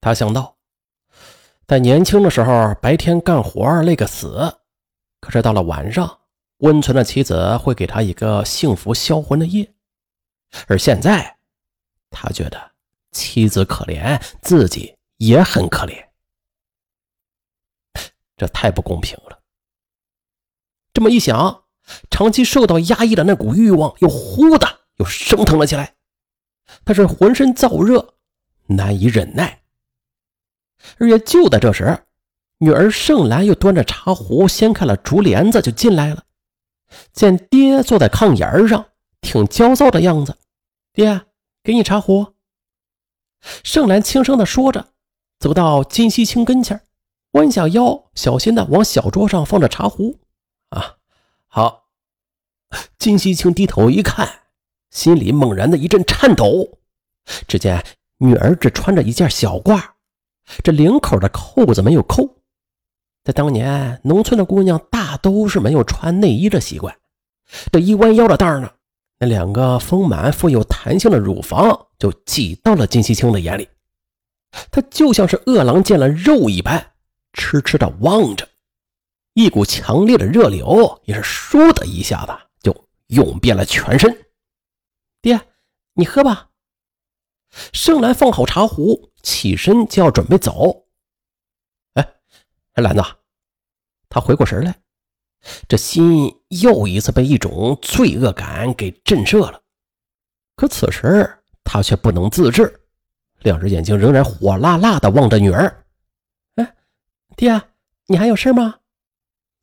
他想到，在年轻的时候，白天干活累个死，可是到了晚上，温存的妻子会给他一个幸福销魂的夜。而现在，他觉得妻子可怜，自己也很可怜，这太不公平了。这么一想，长期受到压抑的那股欲望又忽的又升腾了起来，他是浑身燥热，难以忍耐。而也就在这时，女儿盛兰又端着茶壶掀开了竹帘子就进来了。见爹坐在炕沿上，挺焦躁的样子。爹，给你茶壶。盛兰轻声的说着，走到金希清跟前，弯下腰，小心的往小桌上放着茶壶。啊，好。金希清低头一看，心里猛然的一阵颤抖。只见女儿只穿着一件小褂。这领口的扣子没有扣，在当年农村的姑娘大都是没有穿内衣的习惯。这一弯腰的当呢，那两个丰满富有弹性的乳房就挤到了金希清的眼里，他就像是饿狼见了肉一般，痴痴的望着。一股强烈的热流也是倏的一下子就涌遍了全身。爹，你喝吧。盛兰放好茶壶。起身就要准备走，哎，兰子，他回过神来，这心又一次被一种罪恶感给震慑了。可此时他却不能自制，两只眼睛仍然火辣辣的望着女儿。哎，爹，你还有事吗？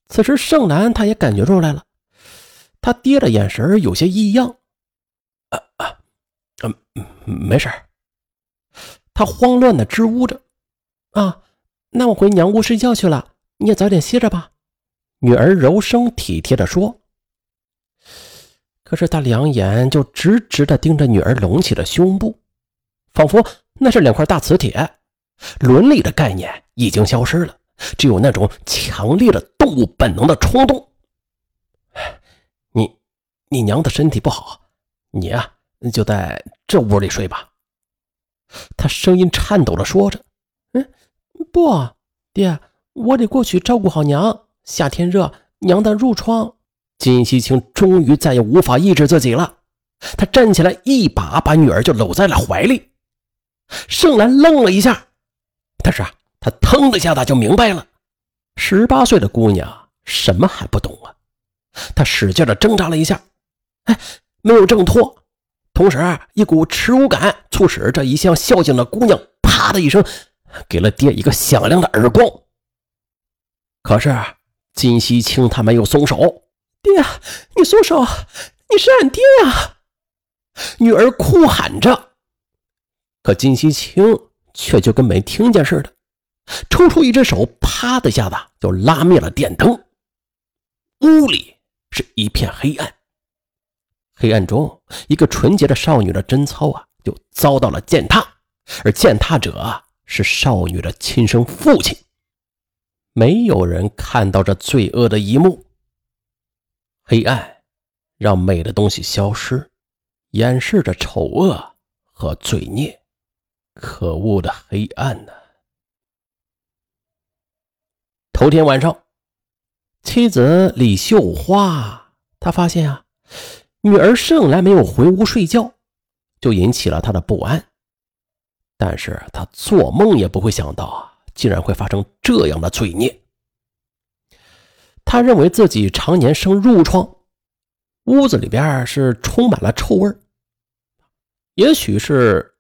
此时盛兰他也感觉出来了，他爹的眼神有些异样。啊啊，嗯，没事他慌乱的支吾着，啊，那我回娘屋睡觉去了，你也早点歇着吧。女儿柔声体贴的说。可是他两眼就直直的盯着女儿隆起的胸部，仿佛那是两块大磁铁，伦理的概念已经消失了，只有那种强烈的动物本能的冲动。你，你娘的身体不好，你啊，就在这屋里睡吧。他声音颤抖的说着：“嗯，不，爹，我得过去照顾好娘。夏天热，娘的褥疮。”金希清终于再也无法抑制自己了，他站起来，一把把女儿就搂在了怀里。盛兰愣了一下，但是啊，他腾的一下子就明白了，十八岁的姑娘什么还不懂啊？他使劲的挣扎了一下，哎，没有挣脱。同时，一股耻辱感促使这一向孝敬的姑娘“啪”的一声，给了爹一个响亮的耳光。可是金希清他没有松手，爹，你松手！你是俺爹呀！女儿哭喊着。可金希清却就跟没听见似的，抽出一只手，啪的一下子就拉灭了电灯。屋里是一片黑暗。黑暗中，一个纯洁的少女的贞操啊，就遭到了践踏，而践踏者是少女的亲生父亲。没有人看到这罪恶的一幕。黑暗让美的东西消失，掩饰着丑恶和罪孽。可恶的黑暗呐！头天晚上，妻子李秀花，她发现啊。女儿盛来没有回屋睡觉，就引起了他的不安。但是他做梦也不会想到啊，竟然会发生这样的罪孽。他认为自己常年生褥疮，屋子里边是充满了臭味也许是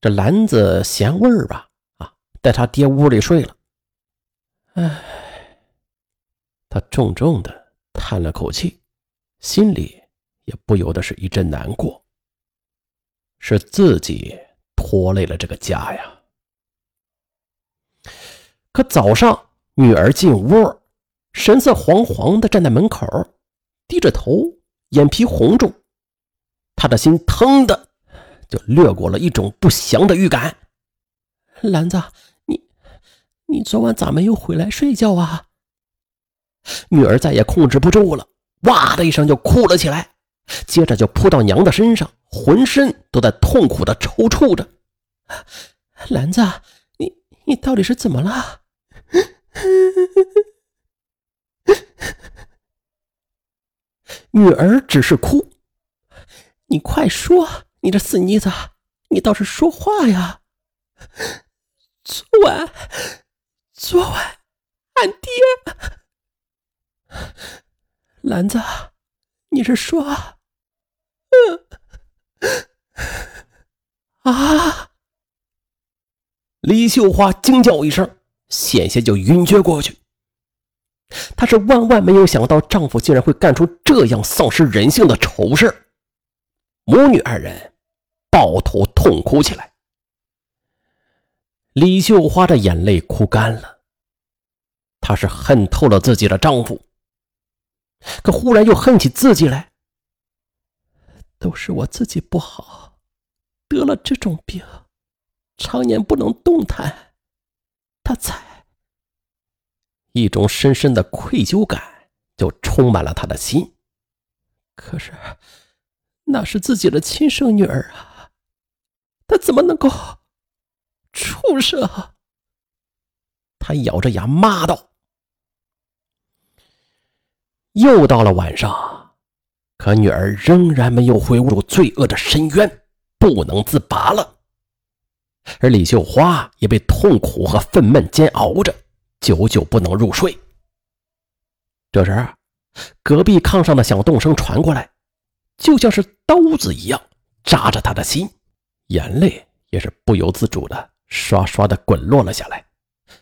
这篮子咸味吧，啊，在他爹屋里睡了。唉，他重重的叹了口气，心里。也不由得是一阵难过，是自己拖累了这个家呀。可早上女儿进屋，神色惶惶的站在门口，低着头，眼皮红肿，他的心腾的就掠过了一种不祥的预感。兰子，你你昨晚咋没有回来睡觉啊？女儿再也控制不住了，哇的一声就哭了起来。接着就扑到娘的身上，浑身都在痛苦的抽搐着。兰子，你你到底是怎么了？女儿只是哭。你快说，你这死妮子，你倒是说话呀！昨晚，昨晚，俺爹，兰子，你是说，啊？李秀花惊叫一声，险些就晕厥过去。她是万万没有想到，丈夫竟然会干出这样丧失人性的丑事。母女二人抱头痛哭起来。李秀花的眼泪哭干了，她是恨透了自己的丈夫，可忽然又恨起自己来。都是我自己不好，得了这种病，常年不能动弹，他才一种深深的愧疚感就充满了他的心。可是。那是自己的亲生女儿啊，她怎么能够畜生？他咬着牙骂道。又到了晚上，可女儿仍然没有回入罪恶的深渊，不能自拔了。而李秀花也被痛苦和愤懑煎熬着，久久不能入睡。这时，隔壁炕上的响动声传过来。就像是刀子一样扎着他的心，眼泪也是不由自主的刷刷的滚落了下来，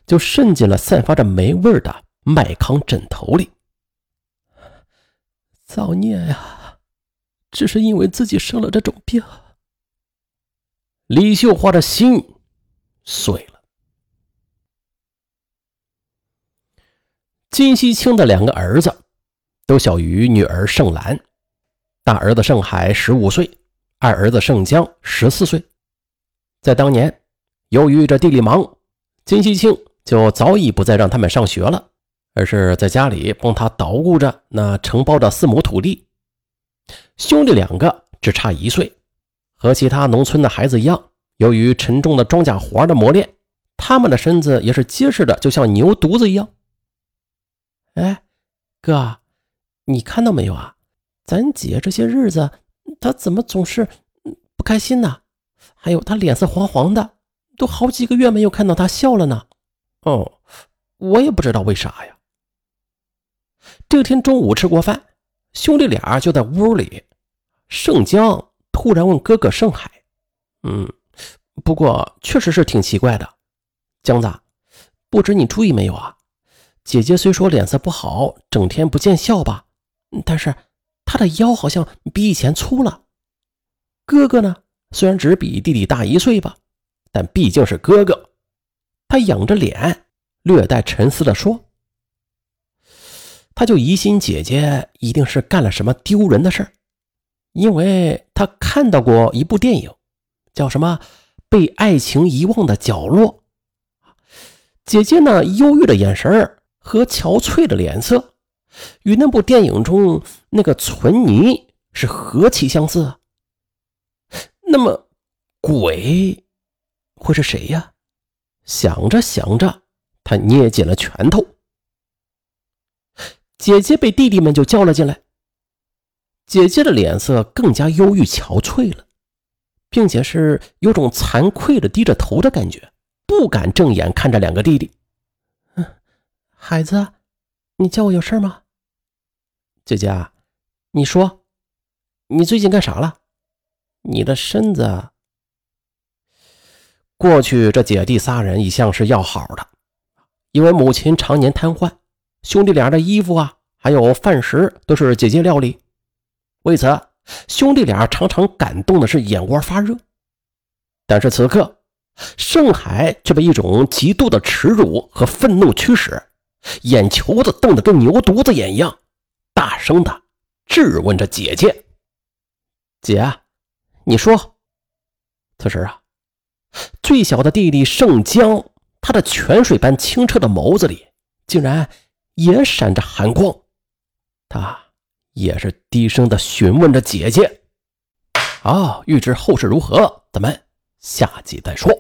就渗进了散发着霉味的麦糠枕头里。造孽呀！只是因为自己生了这种病，李秀花的心碎了。金熙清的两个儿子都小于女儿盛兰。大儿子盛海十五岁，二儿子盛江十四岁。在当年，由于这地里忙，金熙庆就早已不再让他们上学了，而是在家里帮他捣鼓着那承包的四亩土地。兄弟两个只差一岁，和其他农村的孩子一样，由于沉重的庄稼活的磨练，他们的身子也是结实的，就像牛犊子一样。哎，哥，你看到没有啊？咱姐这些日子，她怎么总是不开心呢？还有她脸色黄黄的，都好几个月没有看到她笑了呢。哦，我也不知道为啥呀。这天中午吃过饭，兄弟俩就在屋里。盛江突然问哥哥盛海：“嗯，不过确实是挺奇怪的，江子，不知你注意没有啊？姐姐虽说脸色不好，整天不见笑吧，但是……”她的腰好像比以前粗了。哥哥呢，虽然只比弟弟大一岁吧，但毕竟是哥哥。他仰着脸，略带沉思地说：“他就疑心姐姐一定是干了什么丢人的事儿，因为他看到过一部电影，叫什么《被爱情遗忘的角落》。姐姐那忧郁的眼神和憔悴的脸色。”与那部电影中那个存妮是何其相似啊！那么，鬼会是谁呀？想着想着，他捏紧了拳头。姐姐被弟弟们就叫了进来。姐姐的脸色更加忧郁憔悴了，并且是有种惭愧的低着头的感觉，不敢正眼看着两个弟弟。嗯，孩子，你叫我有事吗？姐姐，你说，你最近干啥了？你的身子……过去这姐弟仨人一向是要好的，因为母亲常年瘫痪，兄弟俩的衣服啊，还有饭食都是姐姐料理，为此兄弟俩常常感动的是眼窝发热。但是此刻，盛海却被一种极度的耻辱和愤怒驱使，眼球子瞪得跟牛犊子眼一样。大声的质问着姐姐：“姐，你说。”此时啊，最小的弟弟盛江，他的泉水般清澈的眸子里竟然也闪着寒光，他也是低声的询问着姐姐：“啊，欲知后事如何，咱们下集再说。”